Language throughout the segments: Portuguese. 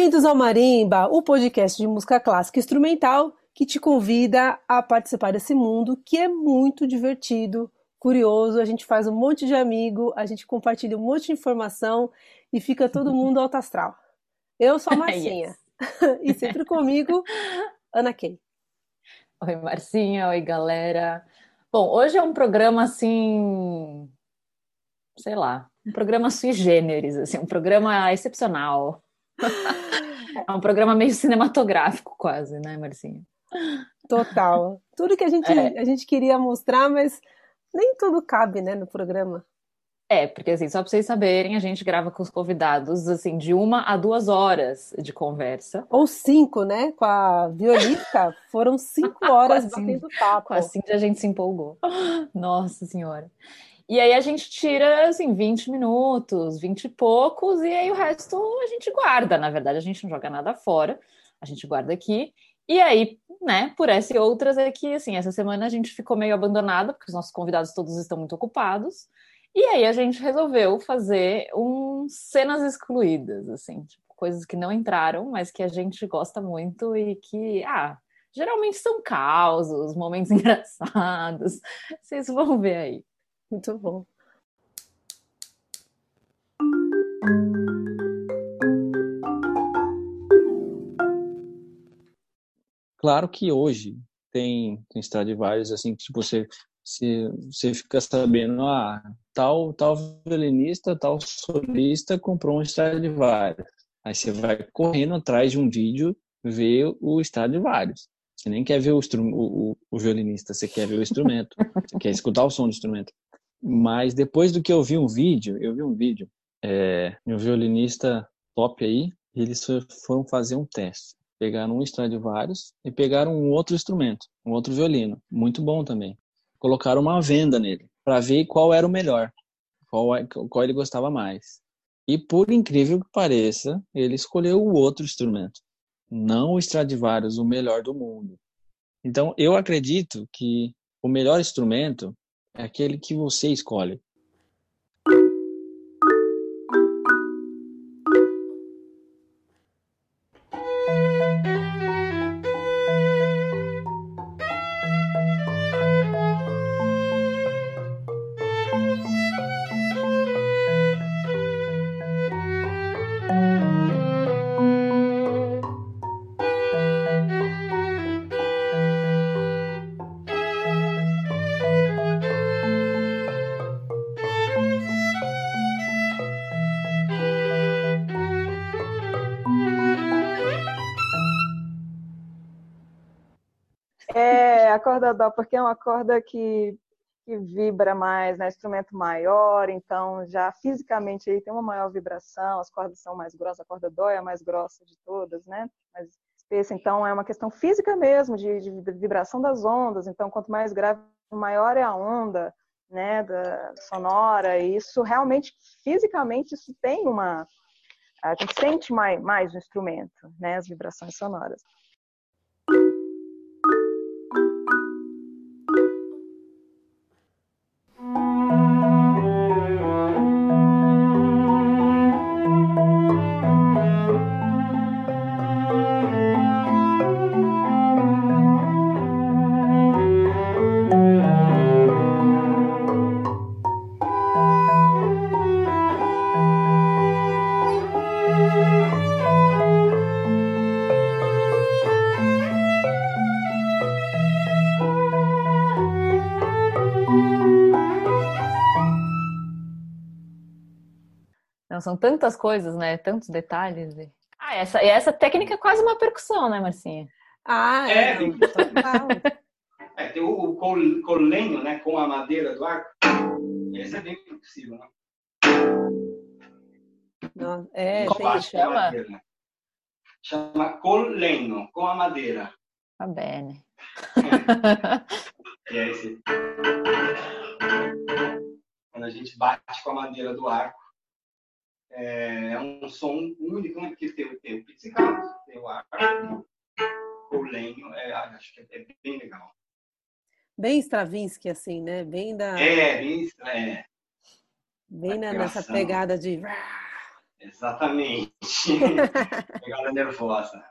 Bem-vindos ao Marimba, o podcast de música clássica instrumental que te convida a participar desse mundo que é muito divertido, curioso. A gente faz um monte de amigo, a gente compartilha um monte de informação e fica todo mundo alto astral. Eu sou a Marcinha e sempre comigo, Ana Kay. Oi, Marcinha, oi, galera. Bom, hoje é um programa assim, sei lá, um programa sui generis, assim, um programa excepcional. É um programa meio cinematográfico, quase, né, Marcinha? Total. Tudo que a gente, é. a gente queria mostrar, mas nem tudo cabe, né, no programa. É, porque assim, só para vocês saberem, a gente grava com os convidados, assim, de uma a duas horas de conversa. Ou cinco, né? Com a violista, foram cinco horas batendo papo. Com a Cindy a gente se empolgou. Nossa Senhora. E aí a gente tira, assim, 20 minutos, 20 e poucos, e aí o resto a gente guarda. Na verdade, a gente não joga nada fora, a gente guarda aqui. E aí, né, por essa e outras é que, assim, essa semana a gente ficou meio abandonada, porque os nossos convidados todos estão muito ocupados. E aí a gente resolveu fazer um cenas excluídas, assim, tipo, coisas que não entraram, mas que a gente gosta muito e que, ah, geralmente são causos, momentos engraçados. Vocês vão ver aí. Muito bom. Claro que hoje tem, tem Stradivarius assim que você se você fica sabendo ah tal tal violinista tal solista comprou um Stradivarius aí você vai correndo atrás de um vídeo ver o Stradivarius você nem quer ver o, o, o violinista você quer ver o instrumento você quer escutar o som do instrumento mas depois do que eu vi um vídeo, eu vi um vídeo é, um violinista top aí, eles foram fazer um teste. Pegaram um Stradivarius e pegaram um outro instrumento, um outro violino, muito bom também. Colocaram uma venda nele para ver qual era o melhor, qual, qual ele gostava mais. E por incrível que pareça, ele escolheu o outro instrumento, não o Stradivarius, o melhor do mundo. Então, eu acredito que o melhor instrumento é aquele que você escolhe. Corda dó, porque é uma corda que, que vibra mais, né? Instrumento maior, então já fisicamente aí tem uma maior vibração, as cordas são mais grossas, a corda dó é a mais grossa de todas, né? Mas espessa, então é uma questão física mesmo, de, de vibração das ondas, então quanto mais grave, maior é a onda, né, da sonora, e isso realmente, fisicamente, isso tem uma... A gente sente mais, mais o instrumento, né, as vibrações sonoras. São tantas coisas, né? Tantos detalhes. Ah, essa, essa técnica é quase uma percussão, né, Marcinha? Ah, é. é tem, é, tem o, o colenho, né? Com a madeira do arco. Esse é bem possível, né? Não, é, Como tem, chama? Madeira, né? Chama colenho, com a madeira. Va bene. É. é esse. Quando a gente bate com a madeira do arco, é, é um som único, né? Porque tem, tem o pizzicato, tem o ar, o lenho, é, acho que é bem legal. Bem Stravinsky, assim, né? Bem da. É, bem. É. Bem na, nessa pegada de. Exatamente. Pegada nervosa.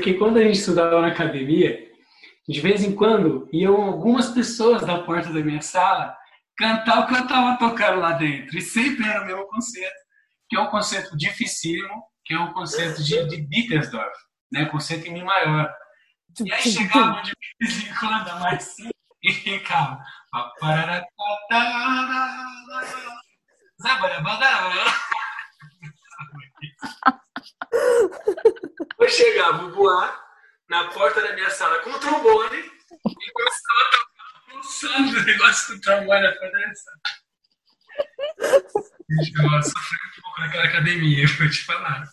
Porque quando a gente estudava na academia, de vez em quando iam algumas pessoas da porta da minha sala cantar o que eu estava tocando lá dentro. E sempre era o mesmo concerto, que é um concerto dificílimo, que é um concerto de, de Bittersdorf, né? concerto em Mi maior. E aí chegava de vez em quando, mais sim, e ficava. Eu chegava o Boar na porta da minha sala com o trombone e começava a tocar pulsando o negócio do trombone na porta da sala. Eu sofri um pouco naquela academia, vou te falar.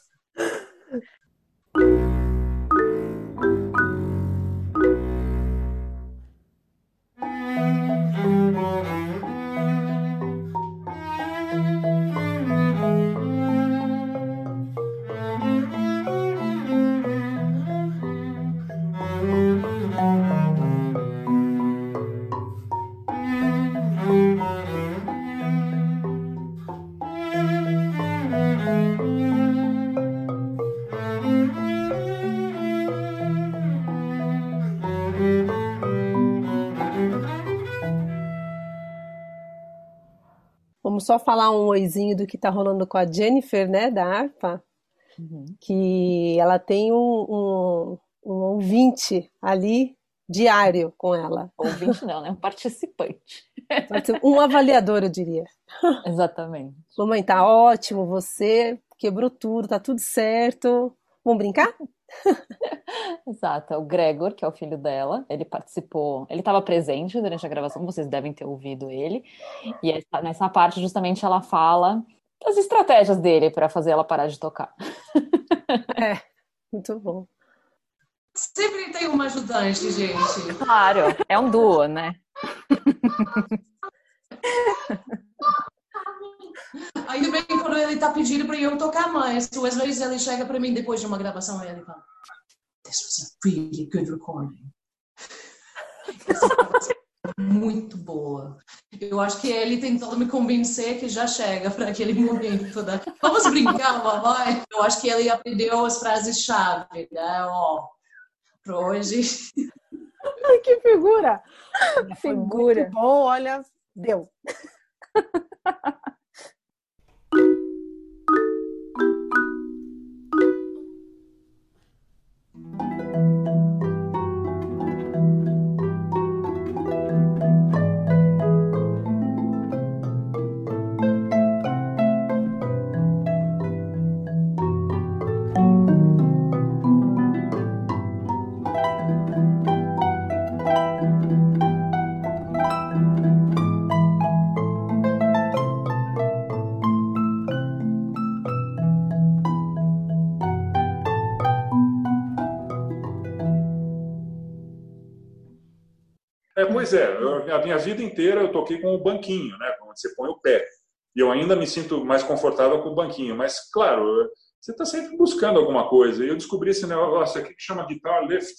Só falar um oizinho do que está rolando com a Jennifer, né, da ARPA, uhum. que ela tem um, um, um ouvinte ali diário com ela. Ouvinte não, né? Um participante. Um avaliador, eu diria. Exatamente. Mamãe, tá ótimo, você quebrou tudo, tá tudo certo. Vamos brincar? Exato, é o Gregor, que é o filho dela, ele participou, ele estava presente durante a gravação, vocês devem ter ouvido ele, e nessa parte justamente ela fala das estratégias dele para fazer ela parar de tocar. É, muito bom. Sempre tem uma ajudante, gente. Claro, é um duo, né? Ainda bem que quando ele está pedindo para eu tocar mais, às vezes ele chega para mim depois de uma gravação e ele fala: This was a really good recording. Muito boa. Eu acho que ele tentando me convencer que já chega para aquele momento. Né? Vamos brincar, mamãe? Eu acho que ele aprendeu as frases-chave, né? Ó, para hoje. que figura! Figura. Muito bom, olha, deu. Pois é, eu, a minha vida inteira eu toquei com o banquinho, né? Onde você põe o pé. E eu ainda me sinto mais confortável com o banquinho. Mas, claro, você está sempre buscando alguma coisa. E eu descobri esse negócio aqui que chama guitar lift,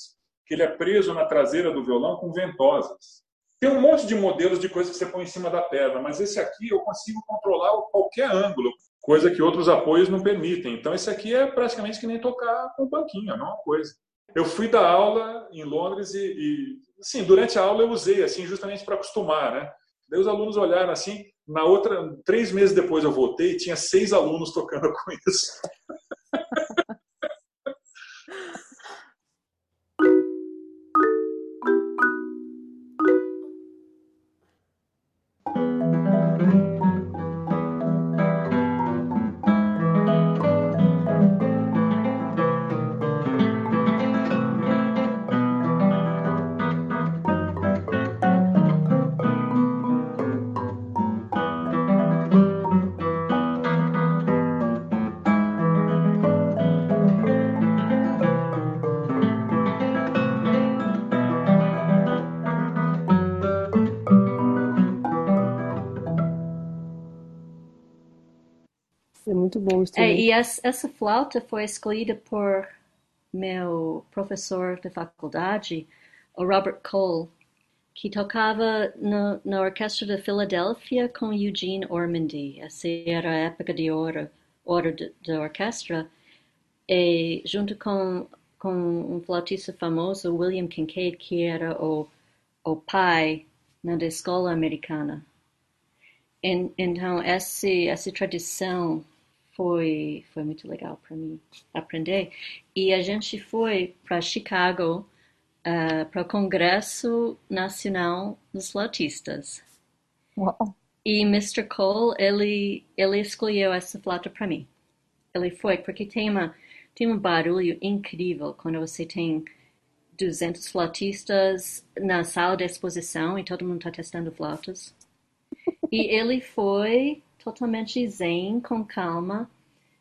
que ele é preso na traseira do violão com ventosas. Tem um monte de modelos de coisas que você põe em cima da perna, mas esse aqui eu consigo controlar qualquer ângulo, coisa que outros apoios não permitem. Então, esse aqui é praticamente que nem tocar com o banquinho, é a mesma coisa. Eu fui dar aula em Londres e, e sim, durante a aula eu usei assim justamente para acostumar, né? Daí os alunos olharam assim, na outra, três meses depois eu voltei e tinha seis alunos tocando com isso. Muito bom o É, e essa, essa flauta foi escolhida por meu professor de faculdade, o Robert Cole, que tocava no, na orquestra de Filadélfia com Eugene Ormandy. Essa era a época de ouro, ouro da orquestra. E junto com, com um flautista famoso, William Kincaid, que era o, o pai né, da escola americana. En- Então, esse, essa tradição foi, foi muito legal para mim aprender. E a gente foi para Chicago para o Congresso Nacional dos Flautistas. Uau. E Mr. Cole, ele, ele escolheu essa flauta para mim. Ele foi, porque tem, uma, tem um barulho incrível quando você tem 200 flautistas na sala de exposição e todo mundo está testando flautas. E ele foi totalmente zen, com calma.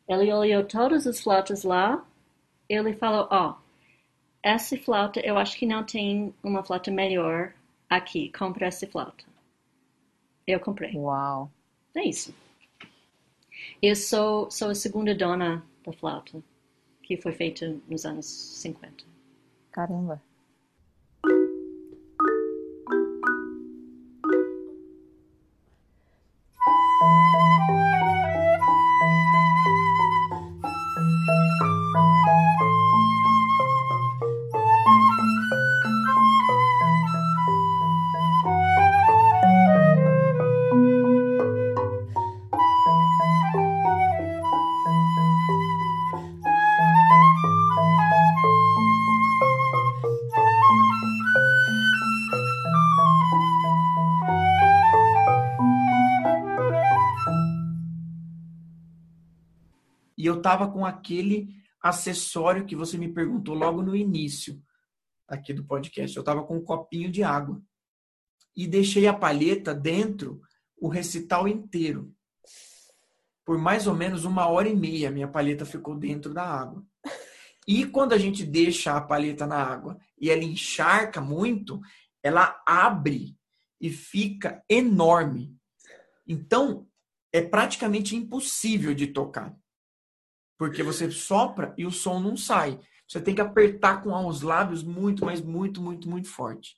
Ele olhou todas as flautas lá. Ele falou: Ó, essa flauta, eu acho que não tem uma flauta melhor aqui. Compre essa flauta. Eu comprei. Uau. É isso. Eu sou, sou a segunda dona da flauta, que foi feita nos anos 50. Caramba. E eu tava com aquele acessório que você me perguntou logo no início aqui do podcast. Eu tava com um copinho de água. E deixei a palheta dentro o recital inteiro. Por mais ou menos uma hora e meia, minha palheta ficou dentro da água. E quando a gente deixa a palheta na água e ela encharca muito, ela abre e fica enorme. Então, é praticamente impossível de tocar. Porque você sopra e o som não sai. Você tem que apertar com os lábios muito, mas muito, muito, muito forte.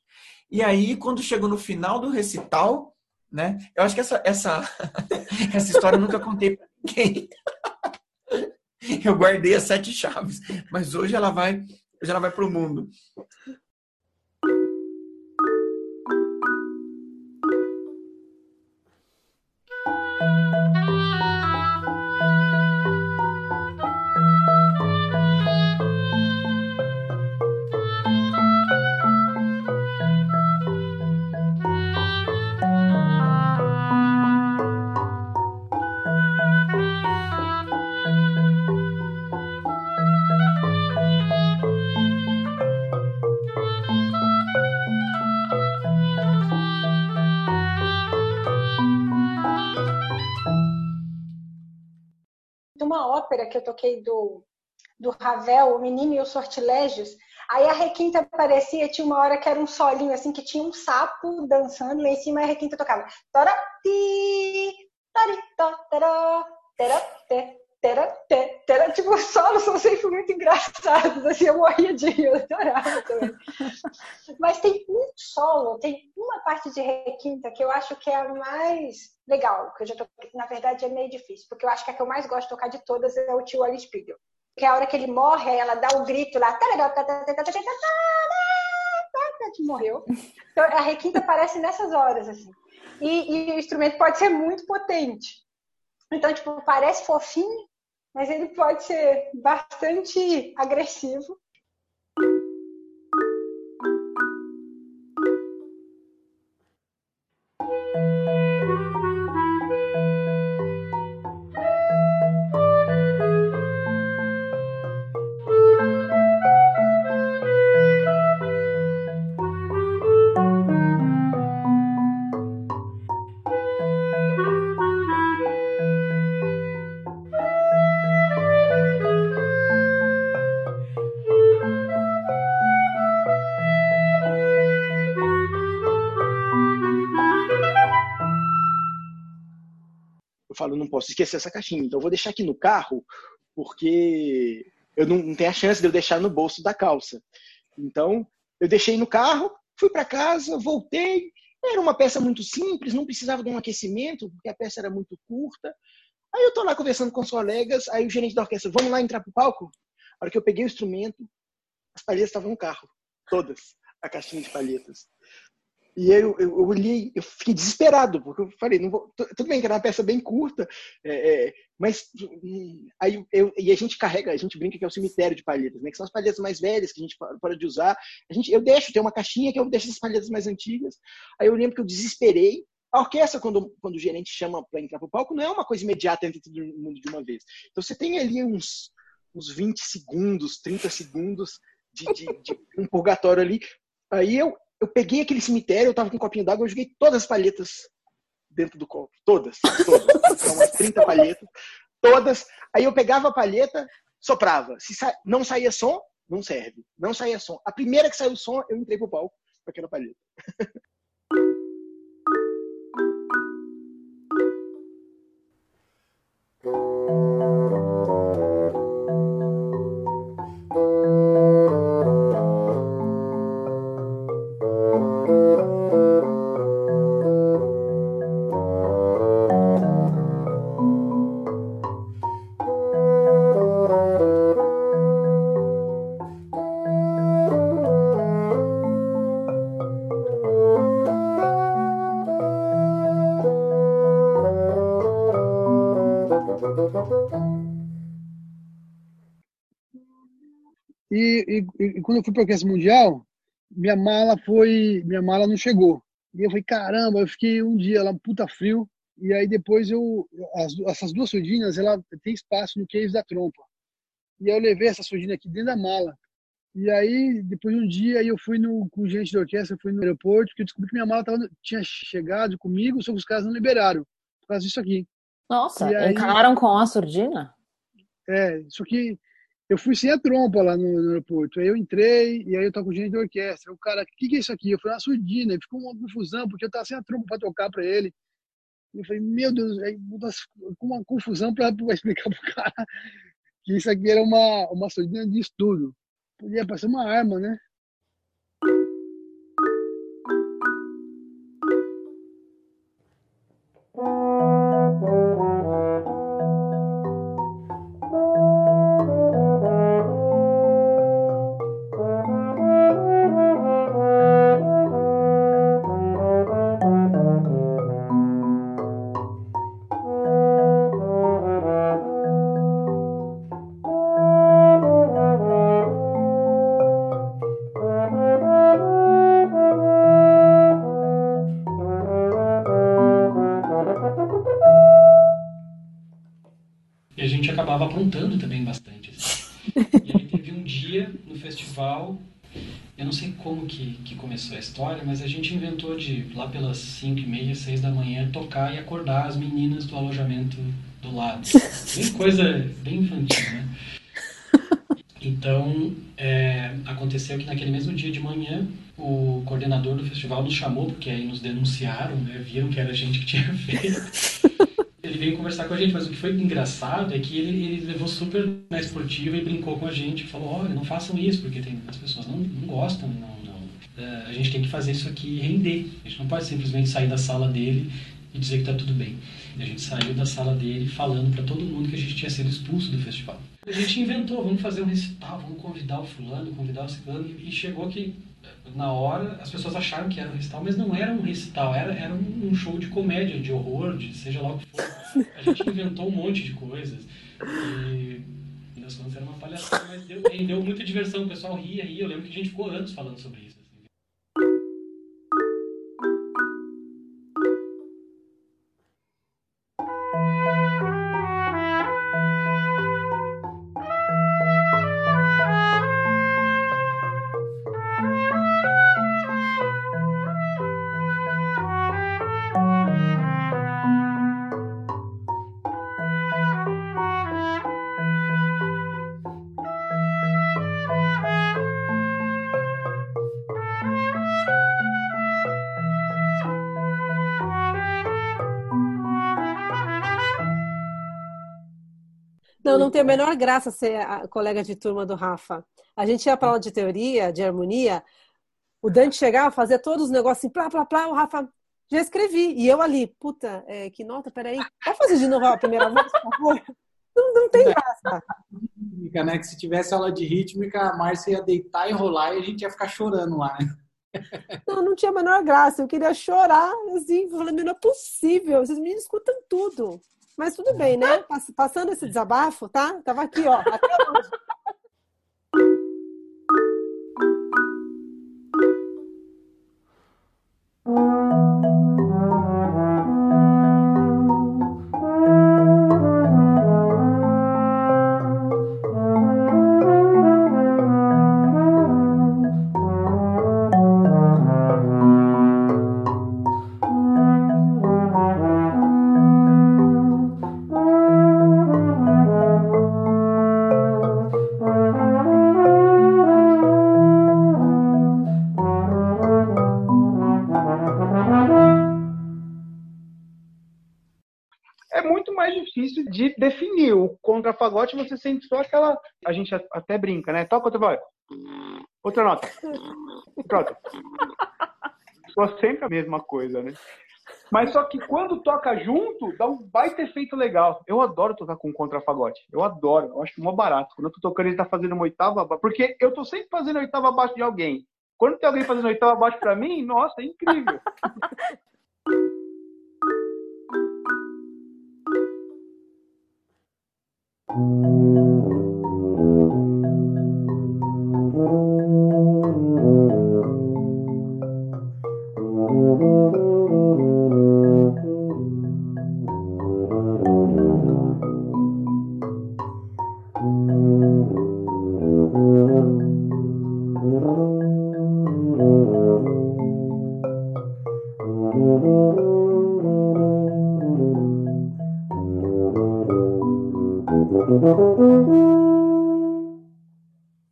E aí, quando chegou no final do recital, né? Eu acho que essa, essa, essa história eu nunca contei pra ninguém. Eu guardei as sete chaves, mas hoje ela vai, hoje ela vai pro mundo. Ópera que eu toquei do, do Ravel, O Menino e os Sortilégios. Aí a requinta aparecia, tinha uma hora que era um solinho, assim, que tinha um sapo dançando, e em cima a requinta tocava. Tora, ti, tari, tó, tará, tera, te, tera, te, tera. Tipo, os solos são sempre muito engraçados, assim, eu morria de rir, eu adorava também. Mas tem um solo, tem uma parte de requinta que eu acho que é a mais legal, que eu já toquei, na verdade é meio difícil, porque eu acho que a que eu mais gosto de tocar de todas é o tio Oli Spiegel. Que a hora que ele morre, ela dá o grito lá, morreu. Então, a requinta aparece nessas horas, assim. E, e o instrumento pode ser muito potente. Então, tipo, parece fofinho, mas ele pode ser bastante agressivo. Posso esquecer essa caixinha, então eu vou deixar aqui no carro, porque eu não, não tenho a chance de eu deixar no bolso da calça. Então, eu deixei no carro, fui para casa, voltei. Era uma peça muito simples, não precisava de um aquecimento, porque a peça era muito curta. Aí eu tô lá conversando com os colegas, aí o gerente da orquestra, vamos lá entrar pro palco? A hora que eu peguei o instrumento, as palhetas estavam no carro, todas, a caixinha de palhetas. E eu, eu, eu, olhei, eu fiquei desesperado, porque eu falei, não vou, tudo bem que era uma peça bem curta, é, é, mas hum, aí eu, e a gente carrega, a gente brinca que é o cemitério de palhetas, né, que são as palhetas mais velhas que a gente para de usar. A gente, eu deixo, tem uma caixinha que eu deixo as palhetas mais antigas. Aí eu lembro que eu desesperei. A orquestra, quando, quando o gerente chama para entrar para o palco, não é uma coisa imediata entre todo mundo de uma vez. Então você tem ali uns, uns 20 segundos, 30 segundos de, de, de um purgatório ali. Aí eu, eu peguei aquele cemitério, eu tava com um copinho d'água, eu joguei todas as palhetas dentro do copo. Todas, todas. São umas 30 palhetas, todas. Aí eu pegava a palheta, soprava. Se sa... não saía som, não serve. Não saía som. A primeira que saiu som, eu entrei pro palco com aquela palheta. e quando eu fui para Orquestra Mundial, minha mala foi. Minha mala não chegou. E eu falei, caramba, eu fiquei um dia lá, puta frio. E aí depois eu. As, essas duas surdinhas, ela tem espaço no case da trompa. E aí eu levei essa surdina aqui dentro da mala. E aí, depois de um dia, eu fui no, com o gente da orquestra, fui no aeroporto, que eu descobri que minha mala tava, tinha chegado comigo, só que os caras não liberaram, por causa disso aqui. Nossa, aí, encararam com a surdina? É, isso aqui eu fui sem a trompa lá no, no, aeroporto. Aí eu entrei e aí eu tava com gente da orquestra. O cara, o que, que é isso aqui? Eu falei, uma surdina. E ficou uma confusão, porque eu tava sem a trompa para tocar para ele. E eu falei, meu Deus, aí com uma confusão para explicar pro cara que isso aqui era uma, uma surdina de estudo. Podia parecer uma arma, né? A história, mas a gente inventou de, lá pelas 5 e meia, 6 da manhã, tocar e acordar as meninas do alojamento do lado. Bem coisa bem infantil, né? Então, é, aconteceu que naquele mesmo dia de manhã, o coordenador do festival nos chamou, porque aí nos denunciaram, né? viram que era a gente que tinha feito. Ele veio conversar com a gente, mas o que foi engraçado é que ele, ele levou super na esportiva e brincou com a gente, falou, olha, não façam isso, porque tem, as pessoas não, não gostam, não, a gente tem que fazer isso aqui render. A gente não pode simplesmente sair da sala dele e dizer que está tudo bem. A gente saiu da sala dele falando para todo mundo que a gente tinha sido expulso do festival. A gente inventou, vamos fazer um recital, vamos convidar o fulano, convidar o ciclano, e chegou que na hora as pessoas acharam que era um recital, mas não era um recital, era, era um show de comédia, de horror, de seja lá o que for. A gente inventou um monte de coisas. E nas contas era uma palhaçada, mas deu, deu muita diversão, o pessoal ria, ria. Eu lembro que a gente ficou anos falando sobre isso. Não, não tem a menor graça ser a colega de turma do Rafa. A gente ia para aula de teoria, de harmonia, o Dante chegava, fazia todos os negócios assim, plá, plá, plá, o Rafa, já escrevi. E eu ali, puta, é, que nota, peraí. Pode fazer de novo a primeira voz, por favor? Não, não tem graça. Rítmica, né? Que se tivesse aula de rítmica, a Márcia ia deitar e rolar e a gente ia ficar chorando lá, né? Não, não tinha a menor graça. Eu queria chorar, assim, falando, não é possível. Esses meninos escutam tudo. Mas tudo bem, né? Passando esse desabafo, tá? Tava aqui, ó, até hoje. Contrafagote você sente só aquela. A gente até brinca, né? Toca outra voz. Outra nota. Pronto. Só sempre a mesma coisa, né? Mas só que quando toca junto, dá um baita efeito legal. Eu adoro tocar com contrafagote. Eu adoro. Eu acho mó barato. Quando eu tô tocando, ele tá fazendo uma oitava. Porque eu tô sempre fazendo oitava abaixo de alguém. Quando tem alguém fazendo oitava abaixo pra mim, nossa, é incrível. Ooh.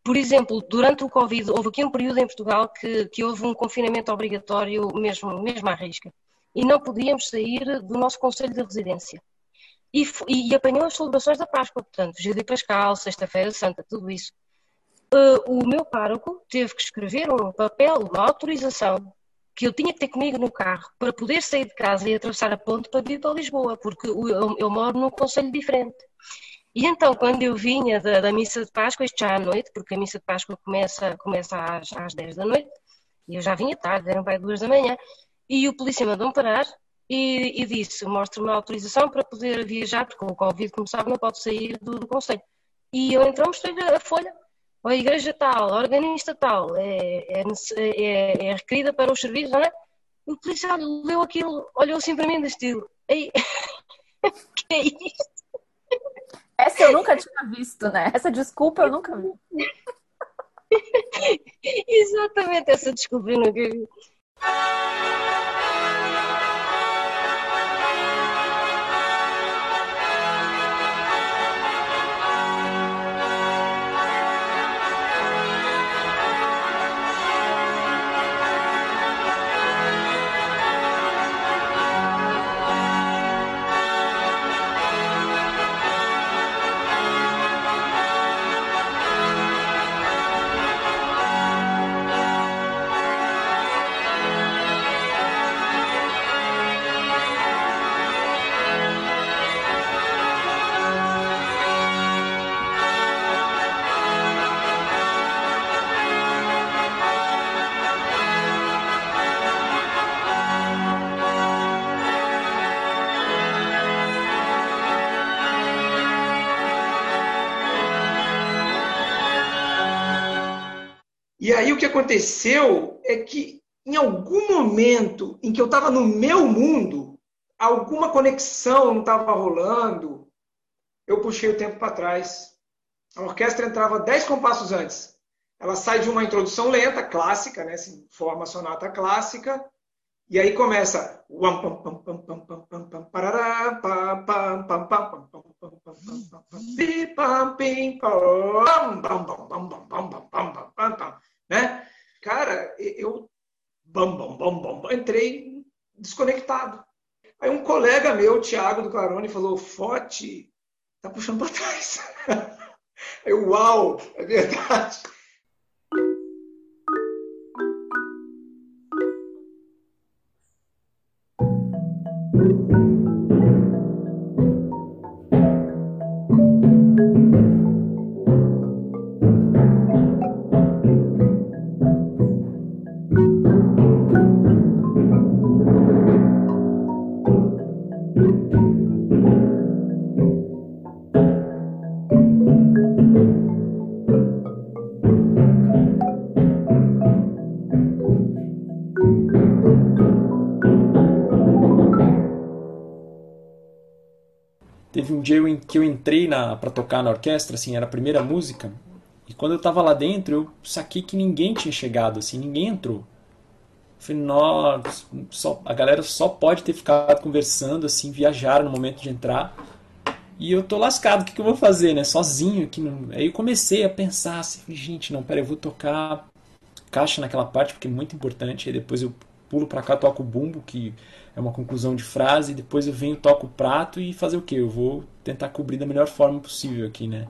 Por exemplo, durante o Covid, houve aqui um período em Portugal que, que houve um confinamento obrigatório mesmo, mesmo à risca. E não podíamos sair do nosso Conselho de Residência. E, e, apanhou as celebrações da Páscoa, portanto, Vigília Pascal, Sexta-feira Santa, tudo isso. Uh, o meu pároco teve que escrever um papel, uma autorização, que eu tinha que ter comigo no carro para poder sair de casa e atravessar a ponte para vir para Lisboa, porque eu, eu moro num conselho diferente. E então, quando eu vinha da, da, missa de Páscoa, isto já à noite, porque a missa de Páscoa começa, começa às, às 10 da noite, e eu já vinha tarde, eram para duas da manhã, e o polícia mandou-me parar e, e disse, mostra-me a autorização para poder viajar, porque o Covid, como sabe, não pode sair do, do Conselho. E eu então mostrei-lhe a folha, a igreja tal, a organista tal, é, é, é, é requerida para os serviços, não é? O policial leu aquilo, olhou assim para mim do estilo, Ei, que é isto? Essa eu nunca tinha visto, né? Essa desculpa eu nunca vi. Exatamente, essa desculpa eu nunca vi. E aí o que aconteceu é que em algum momento em que eu estava no meu mundo, alguma conexão não estava rolando, eu puxei o tempo para trás. A orquestra entrava dez compassos antes. Ela sai de uma introdução lenta, clássica, né, assim, forma sonata clássica, e aí começa né? Cara, eu bam, bam, bam, bam, entrei desconectado. Aí um colega meu, Thiago do Clarone, falou: Fote, tá puxando para trás. Eu, uau, é verdade. Que eu entrei na para tocar na orquestra, assim, era a primeira música, e quando eu tava lá dentro, eu saquei que ninguém tinha chegado, assim, ninguém entrou. Eu falei, nossa, só, a galera só pode ter ficado conversando, assim, viajaram no momento de entrar. E eu tô lascado, o que, que eu vou fazer, né? Sozinho aqui. No... Aí eu comecei a pensar assim, gente, não, pera, eu vou tocar caixa naquela parte, porque é muito importante. Aí depois eu pulo pra cá, toco o bumbo, que é uma conclusão de frase, e depois eu venho, toco o prato e fazer o quê? Eu vou tentar cobrir da melhor forma possível aqui, né?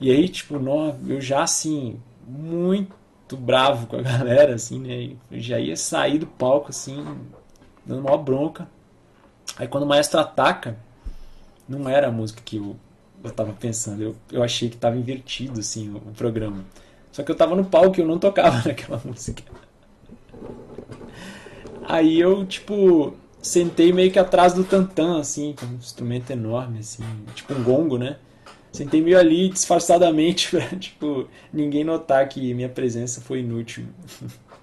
E aí, tipo, nó, eu já assim, muito bravo com a galera, assim, né? Eu já ia sair do palco, assim, dando uma bronca. Aí quando o maestro ataca, não era a música que eu, eu tava pensando. Eu, eu achei que tava invertido, assim, o, o programa. Só que eu tava no palco e eu não tocava naquela música. Aí eu, tipo, sentei meio que atrás do tantã, assim, é um instrumento enorme, assim, tipo um gongo, né? Sentei meio ali disfarçadamente pra, tipo, ninguém notar que minha presença foi inútil.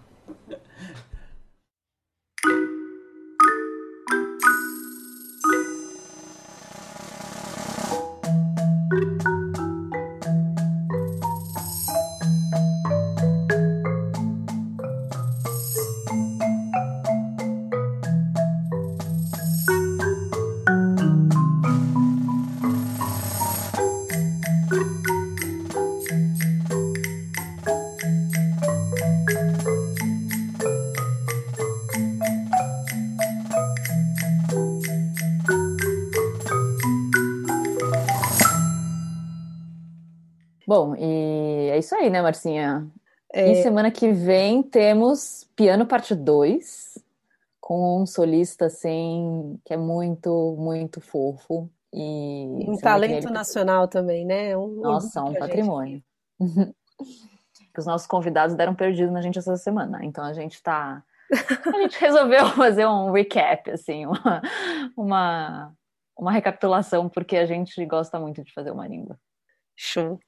aí, né, Marcinha? É. E semana que vem temos Piano Parte 2, com um solista, assim, que é muito, muito fofo. E um talento ele- nacional também, né? Um Nossa, um gente. patrimônio. Que os nossos convidados deram perdido na gente essa semana. Então a gente tá. A gente resolveu fazer um recap, assim, uma, uma, uma recapitulação, porque a gente gosta muito de fazer uma língua. Show.